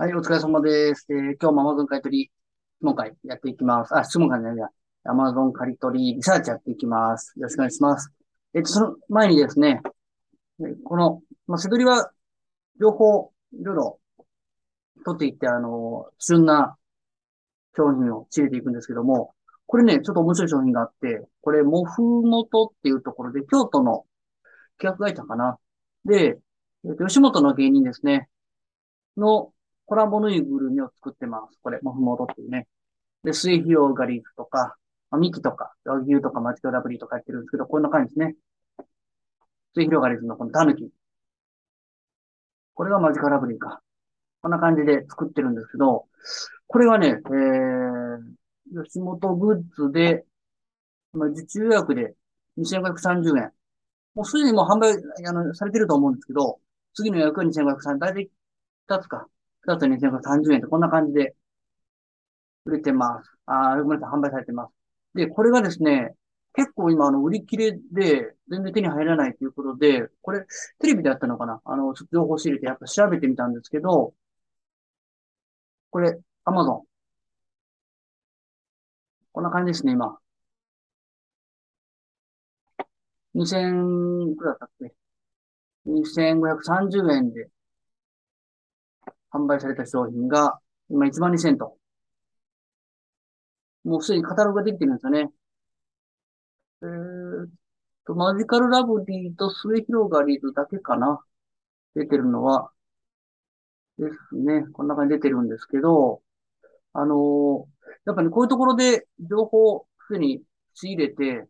はい、お疲れ様です。えー今日も Amazon 買取り質問会やっていきます。あ、質問会じゃないや。Amazon 借り取りリサーチやっていきます。よろしくお願いします。えっと、その前にですね、この、まあ、せどりは両方いろいろ取っていって、あの、旬な商品を仕入れていくんですけども、これね、ちょっと面白い商品があって、これ、モフモトっていうところで、京都の企画会社かな。で、えっと、吉本の芸人ですね。のコラボぬいぐるみを作ってます。これ、モフモトっていうね。で、水ーガリーフとか、まあ、ミキとか、和牛とか、マチキョラブリーとかやってるんですけど、こんな感じですね。水ーガリーフのこのタヌキ。これがマジカラブリーか。こんな感じで作ってるんですけど、これはね、えー、吉本グッズで、まあ、受注予約で2530円。もうすでにもう販売、あの、されてると思うんですけど、次の予約は2530円。だいたい2つか。2つ2530円とこんな感じで売れてます。あ、ごめんなさい、販売されてます。で、これがですね、結構今、あの、売り切れで、全然手に入らないということで、これ、テレビでやったのかな？あの、ちょっと情報仕入れて、やっぱ調べてみたんですけど、これ、アマゾン。こんな感じですね、今。2000、いくらだったっけ ?2530 円で販売された商品が、今1万2000と。もうすでにカタログができてるんですよね。えーと、マジカルラブリーとスエヒロガリーズだけかな。出てるのは。ですね。こんな感じで出てるんですけど、あのー、やっぱり、ね、こういうところで情報をすでに仕入れて、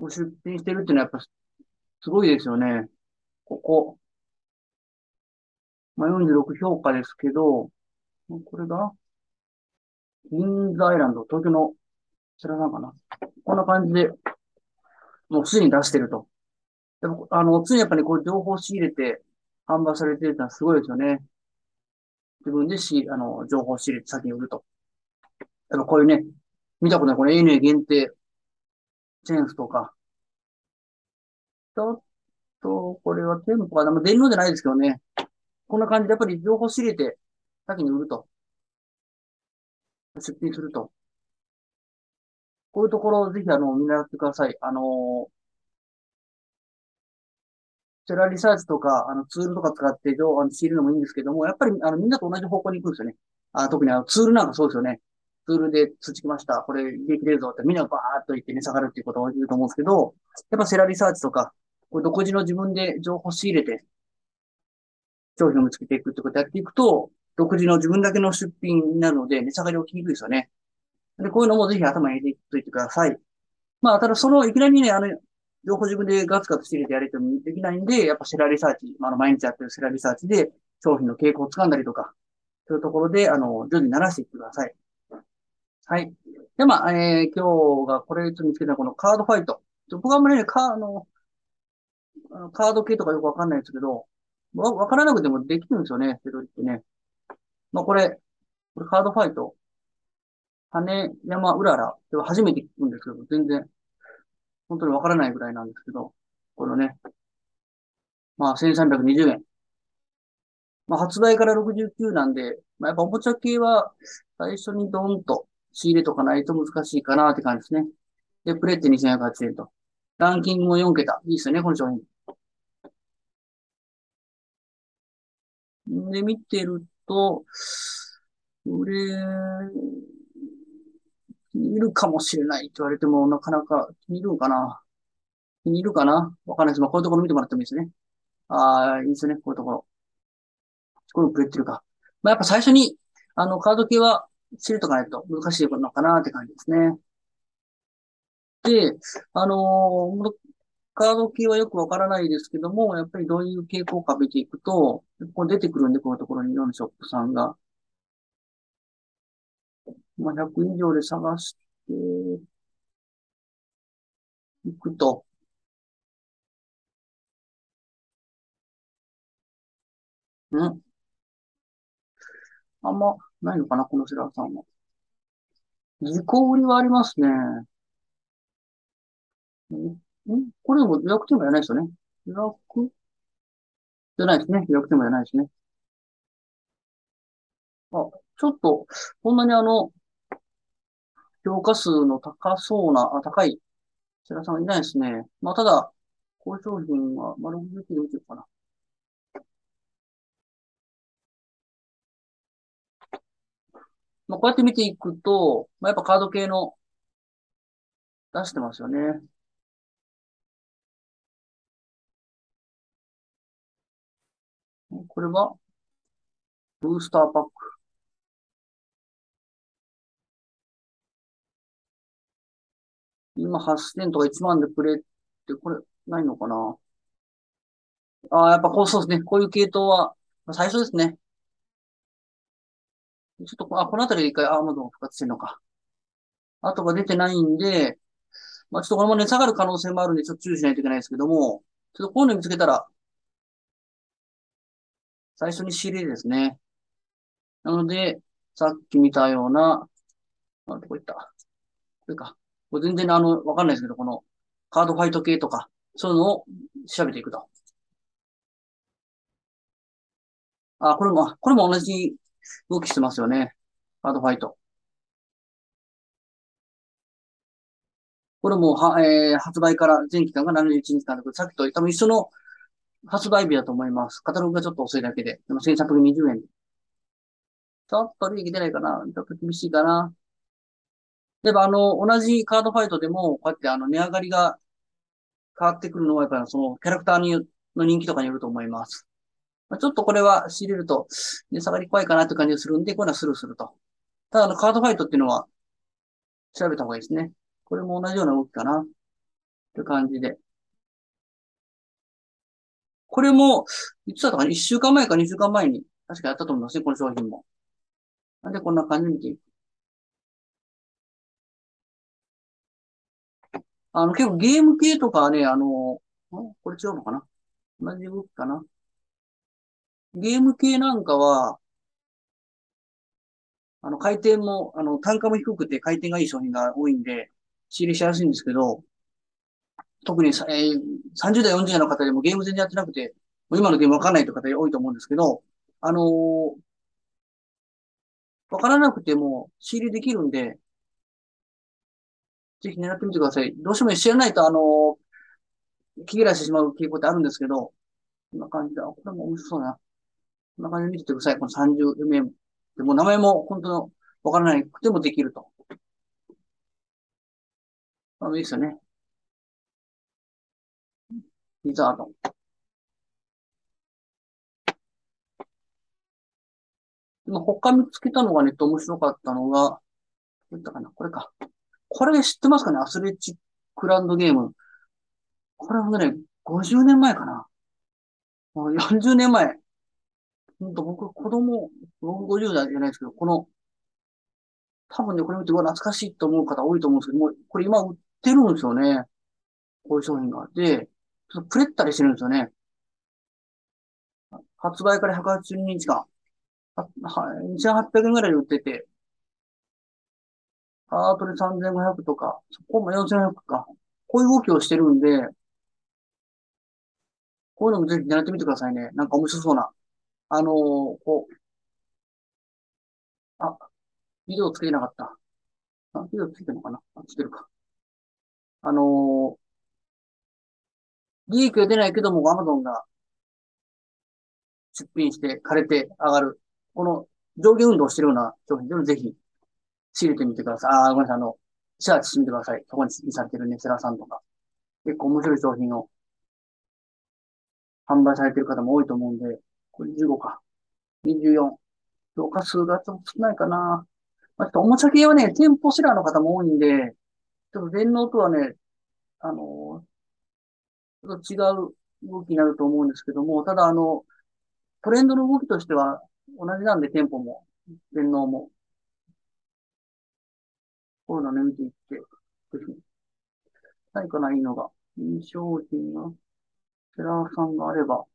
出品してるっていうのはやっぱすごいですよね。ここ。まあ、46評価ですけど、これが、銀座アイランド、東京の、こちらなんかな。こんな感じで、もうすでに出してると。でも、あの、常にやっぱりこう情報を仕入れて販売されてるってのはすごいですよね。自分でし、あの、情報を仕入れて先に売ると。やっぱこういうね、見たことない、これ ANA 限定、チェーンスとか。ちょっと、これは店舗かな。まあ、電脳じゃないですけどね。こんな感じでやっぱり情報仕入れて、先に売ると。出品すると。こういうところをぜひあの、見習ってください。あのセラリサーチとか、あの、ツールとか使って情報を仕入れるのもいいんですけども、やっぱり、あの、みんなと同じ方向に行くんですよね。あ特にあの、ツールなんかそうですよね。ツールで通知来ました。これ、利益出るぞってみんなバーっと言って値下がるっていうことを言うと思うんですけど、やっぱセラリサーチとか、これ独自の自分で情報仕入れて、商品を見つけていくってことをやっていくと、独自の自分だけの出品になるので、値下がり起きにくいですよね。で、こういうのもぜひ頭に入れておいてください。まあ、ただその、いきなりね、あの、情報自分でガツガツ仕入れてやれてもできないんで、やっぱセラリサーチ、まあ、毎日やってるセラリサーチで商品の傾向を掴んだりとか、そういうところで、あの、徐々に慣らしていってください。はい。で、まあ、えー、今日がこれ見つけたこのカードファイト。僕はあんまりね、カーの、カード系とかよくわかんないですけど、わ、わからなくてもできるんですよね、ペドリってね。まあ、これ、これカードファイト。羽山うらら。では初めて聞くんですけど、全然、本当にわからないぐらいなんですけど、このね、まあ、1320円。まあ、発売から69なんで、まあ、やっぱおもちゃ系は最初にドンと仕入れとかないと難しいかなって感じですね。で、プレって2180円と。ランキングも4桁。いいですよね、この商品。で、見てると、売れ、気に入るかもしれないって言われても、なかなか気に入るんかな？気に入るかな？わかんないです。まあ、こういうところ見てもらってもいいですね。ああ、いいですね。こういうところ。これくれてるか。まあ、やっぱ最初に、あの、カード系は知るとかないと難しいことなのかなって感じですね。で、あのー、カード系はよくわからないですけども、やっぱりどういう傾向か見ていくと、ここ出てくるんで、このところにいろんなショップさんが。まあ、100以上で探していくと。んあんまないのかな、このセラーさんは。自己売りはありますね。んこれも予約店がやらないですよね。予約じゃないですね。予約テーマじゃないですね。あ、ちょっと、こんなにあの、評価数の高そうな、あ、高い、セラさんはいないですね。まあ、ただ、こう商品は、まあ、69で見てるかな。まあ、こうやって見ていくと、まあ、やっぱカード系の出してますよね。これは、ブースターパック。今8000とか1万でくれって、これ、ないのかな？ああ、やっぱこうそうですね。こういう系統は、最初ですね。ちょっと、あ、このあたりで一回アームドン復活してるのか。あとが出てないんで、まあ、ちょっとこのまま値下がる可能性もあるんで、ちょっと注意しないといけないですけども、ちょっとこういうの見つけたら、最初に仕入れですね。なので、さっき見たような、あ、どこ行った？これか。これ全然あの、わかんないですけど、このカードファイト系とか、そういうのを調べていくと。あ、これも、これも同じ動きしてますよね。カードファイト。これもは、えー、発売から全期間が71日間で、さっきと多分一緒の発売日だと思います。カタログがちょっと遅いだけで。でも1120円。ちょっと利益出ないかなちょっと厳しいかな例えばあの、同じカードファイトでも、こうやってあの、値上がりが変わってくるのは、やっぱりその、キャラクターにの人気とかによると思います。まあ、ちょっとこれは仕入れると、値下がり怖いかなって感じがするんで、こういうのはスルーすると。ただ、あの、カードファイトっていうのは、調べた方がいいですね。これも同じような動きかな。って感じで。これも、いつだったかな ?1 週間前か2週間前に、確かやったと思いますね、この商品も。なんでこんな感じで見ていく？あの、結構ゲーム系とかはね、あの、これ違うのかな？同じ動きかな？ゲーム系なんかは、あの、回転も、あの、単価も低くて回転がいい商品が多いんで、仕入れしやすいんですけど、特に、えー、30代、40代の方でもゲーム全然やってなくて、もう今のゲームわかんないという方多いと思うんですけど、あのー、わからなくても仕入れできるんで、ぜひ狙ってみてください。どうしても知らないと、あのー、気切らしてしまう傾向ってあるんですけど、こんな感じだ。これも面白そうな。こんな感じで見ててください。この30名。でも名前も本当のわからなくてもできると。あ、いいですよね。リザード。今、他見つけたのがね、面白かったのが、どういったかなこれか。これ知ってますかねアスレチックランドゲーム。これはね、50年前かな。もう40年前。ほんと僕、子供、僕50代じゃないですけど、この、多分ね、これ見て、うわ、懐かしいと思う方多いと思うんですけどもう、これ今売ってるんですよね。こういう商品が。で、ちょっとプレったりしてるんですよね。発売から180日間。は、2800円ぐらいで売ってて、ハートで3500とか、そこも4500か。こういう動きをしてるんで、こういうのもぜひ狙ってみてくださいね。なんか面白そうな。あのー、こう。あ、ビデオつけてなかった。あ、ビデオつけてるのかなあ、つけるか。あのー、利益は出ないけども、アマゾンが出品して枯れて上がる。この上下運動してるような商品でもぜひ仕入れてみてください。ああ、ごめんなさい。あの、シャーチしてみてください。そこにされてるネセラさんとか。結構面白い商品を販売されてる方も多いと思うんで、これ15か。24。評価数がちょっと少ないかな。まあ、ちょっとおもちゃ系はね、店舗シラーの方も多いんで、ちょっと電脳とはね、あの、ちょっと違う動きになると思うんですけども、ただあの、トレンドの動きとしては同じなんで、店舗も、電脳も。こういうのね、見ていって、ぜひ。ないかな、いいのが。いい商品が、セラーさんがあれば。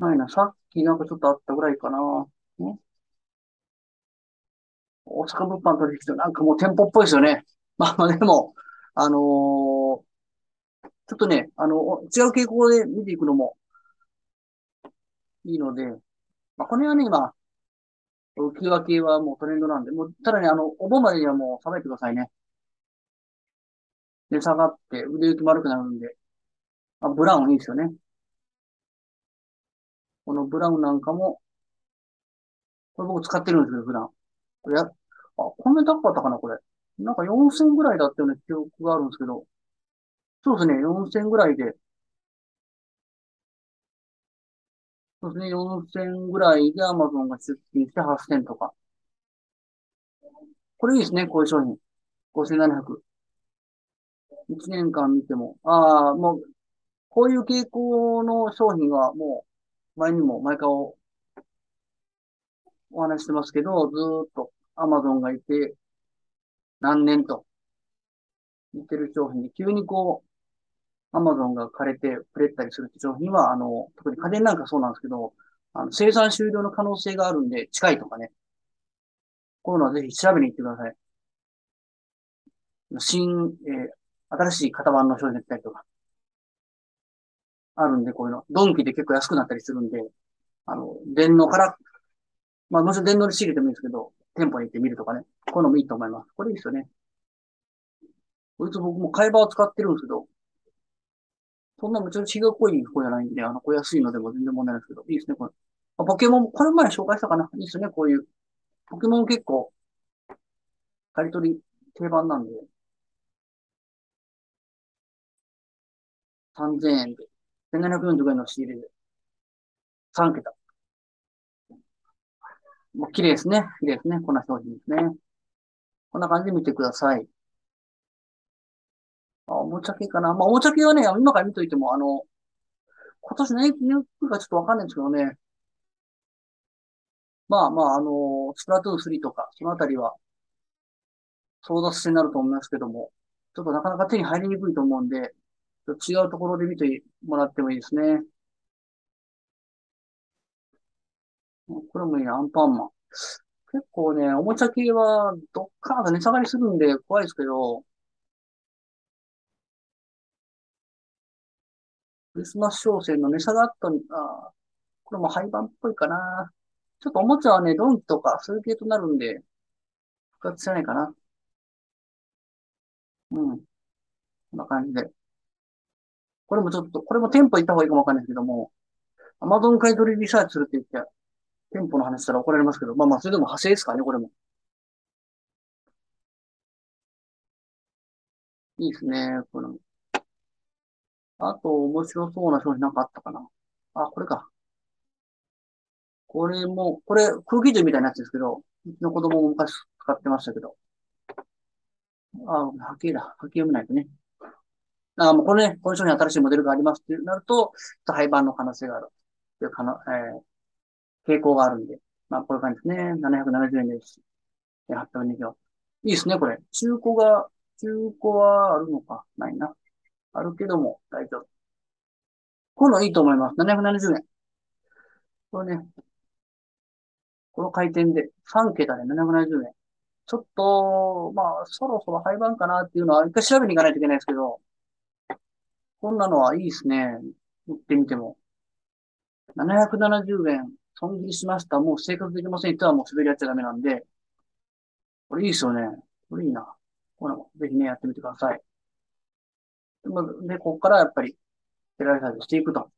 ないな、さっきなんかちょっとあったぐらいかな。ね大阪物販取引所、なんかもう店舗っぽいですよね。まあまあでも、あのーちょっとね、あの、違う傾向で見ていくのもいいので、まあ、この辺はね、今、浮き輪系はもうトレンドなんで、もう、ただね、あの、お盆までにはもう冷めてくださいね。で、下がって腕行き丸くなるんで、あ、ブラウンいいですよね。このブラウンなんかも、これ僕使ってるんですけど、普段。これや、あ、こんなに高かったかな、これ。なんか4000ぐらいだったような記憶があるんですけど、そうですね、4000ぐらいで、そうですね、4000ぐらいで Amazon が出品して8000とか。これいいですね、こういう商品。5700。1年間見ても。ああ、もう、こういう傾向の商品はもう、前にも前からお話してますけど、ずーっと Amazon がいて、何年と言ってる商品で、急にこう、アマゾンが枯れてくれたりする商品は、あの、特に家電なんかそうなんですけど、あの、生産終了の可能性があるんで、近いとかね。こういうのはぜひ調べに行ってください。新、えー新しい型番の商品が来たりとか、あるんで、こういうの。ドンキで結構安くなったりするんで、あの、電脳から、まあ、もちろん電脳で仕入れてもいいんですけど、店舗に行ってみるとかね。こういうのもいいと思います。これいいですよね。こいつ僕も買い場を使ってるんですけど、そんなめちゃくちゃ違う濃い方じゃないんで、あの、こう安いのでも全然問題ないですけど、いいですね、これ。あポケモン、これ前紹介したかないいですね、こういう。ポケモン結構、刈り取り定番なんで、3000円で、1745円の仕入れで、3桁。もう綺麗ですね。綺麗ですね。こんな商品ですね。こんな感じで見てください。あ、おもちゃ系かな。まあ、おもちゃ系はね、今から見といても、あの、今年何来るかちょっとわかんないんですけどね。まあまあ、あの、スプラトゥーン3とか、そのあたりは、争奪戦になると思いますけども、ちょっとなかなか手に入りにくいと思うんで、ちょっと違うところで見てもらってもいいですね。これもいい、アンパンマン。結構ね、おもちゃ系はどっかんと値下がりするんで怖いですけど、クリスマス商戦の値下がったん、あ、これも廃盤っぽいかな。ちょっとおもちゃはね、ドンキとかそういう系となるんで、復活しないかな。うん。こんな感じで。これもちょっと、これも店舗行った方がいいかもわかんないですけども、Amazon 買取リサーチするって言って、店舗の話したら怒られますけど、まあまあ、それでも派生ですかね、これも。いいですね、これも。あと、面白そうな商品なんかあったかな。あ、これか。これも、これ、空気銃みたいなやつですけど、うちの子供も昔使ってましたけど。あ、波形だ。波形読めないとね。あ、もうこれね、この商品新しいモデルがありますってなると、ちょっと廃盤の可能性がある。っていうかな、えー、傾向があるんで。まあ、こういう感じですね。770円です。820円。いいですね、これ。中古が、中古はあるのか？ないな。あるけども、大丈夫。こういうのいいと思います。770円。これね、この回転で3桁で770円。ちょっと、まあ、そろそろ廃盤かなっていうのは、一回調べに行かないといけないですけど、こんなのはいいですね。売ってみても。770円、損切りしました。もう生活できません。とはもう滑りやっちゃダメなんで、これいいですよね。これいいな。これもぜひね、やってみてください。で、まずでここからやっぱり、テラリサイズしていくと。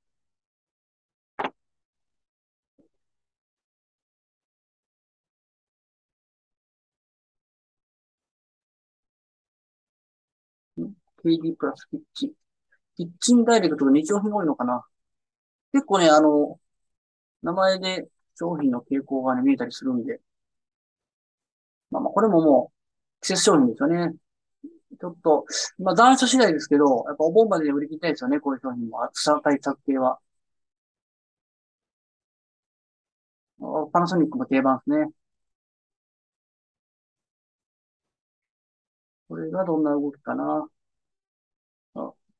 KD プラスキッチン。キッチンダイレクトが日用品多いのかな結構ね、あの、名前で商品の傾向がね、見えたりするんで。まあまあ、これももう、季節商品ですよね。ちょっと、まあ残暑次第ですけど、やっぱお盆までで売り切りたいですよね、こういう商品も。暑さ対策系は。パナソニックも定番ですね。これがどんな動きかな。あ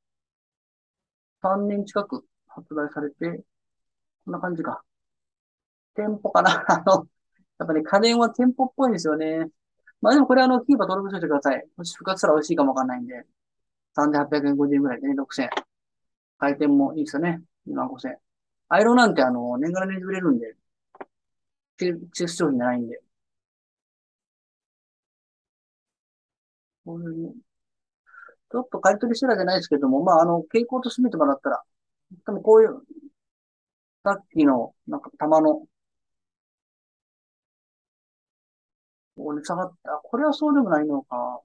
3年近く発売されて、こんな感じか。店舗かな？あの、やっぱね、家電は店舗っぽいんですよね。まあでもこれあの、キーパー登録しておいてください。もし復活したら美味しいかもわかんないんで。3850円ぐらいでね、6000円。回転もいいですよね。2万5000円。アイロンなんてあの、年がら年中売れるんで、季節商品じゃないんで。こういうちょっと買い取りしてらじゃないですけども、まあ、あの、傾向として見てもらったら、多分こういう、さっきの、なんか、玉の、ここに下がった。これはそうでもないのか。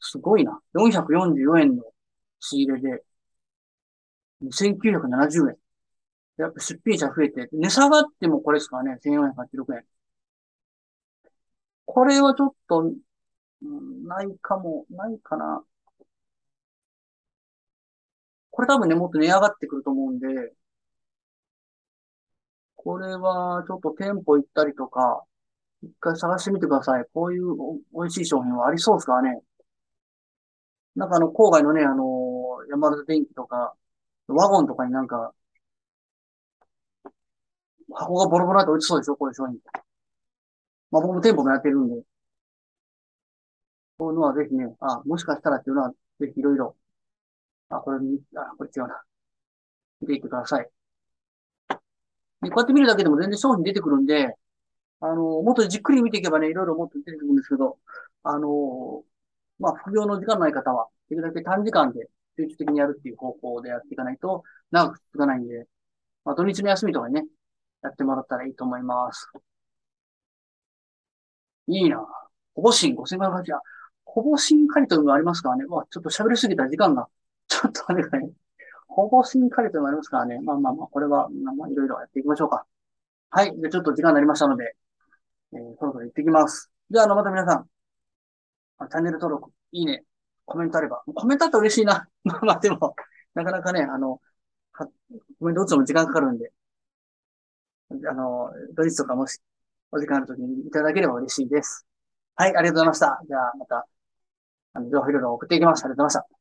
すごいな。444円の仕入れで、2970円。やっぱ出品者増えて、値下がってもこれですからね、1486円。これはちょっと、うん、ないかも、ないかな。これ多分ね、もっと値上がってくると思うんで、これはちょっと店舗行ったりとか、一回探してみてください。こういう美味しい商品はありそうですかね。なんかあの、郊外のね、あの、山田電機とか、ワゴンとかになんか、箱がボロボロなって落ちそうでしょ？こういう商品。まあ僕も店舗もやってるんで。こういうのはぜひね、あ、もしかしたらっていうのは、ぜひいろいろ。あ、これ、あ、これ違うな。見ていってください。で、こうやって見るだけでも全然商品出てくるんで、あの、もっとじっくり見ていけばね、いろいろもっと出てくるんですけど、あの、まあ、副業の時間ない方は、できるだけ短時間で集中的にやるっていう方法でやっていかないと長く続かないんで、まあ、土日の休みとかにね、やってもらったらいいと思います。いいな。ほぼ新5580円。ほぼ新カリトルもありますからね。わ、ちょっと喋りすぎた時間が、ちょっとあれかね。ほぼ新カリトルもありますからね。まあまあまあ、これは、まあいろいろやっていきましょうか。はい。で、ちょっと時間になりましたので、えー、そろそろ行ってきます。では、あの、また皆さん、チャンネル登録、いいね、コメントあれば。コメントあったら嬉しいな。まあまあ、でも、なかなかね、あの、コメント打つのも時間かかるんで、あの、土日とかもし、お時間あるときにいただければ嬉しいです。はい、ありがとうございました。じゃあ、また、あの、情報いろいろ送っていきます。ありがとうございました。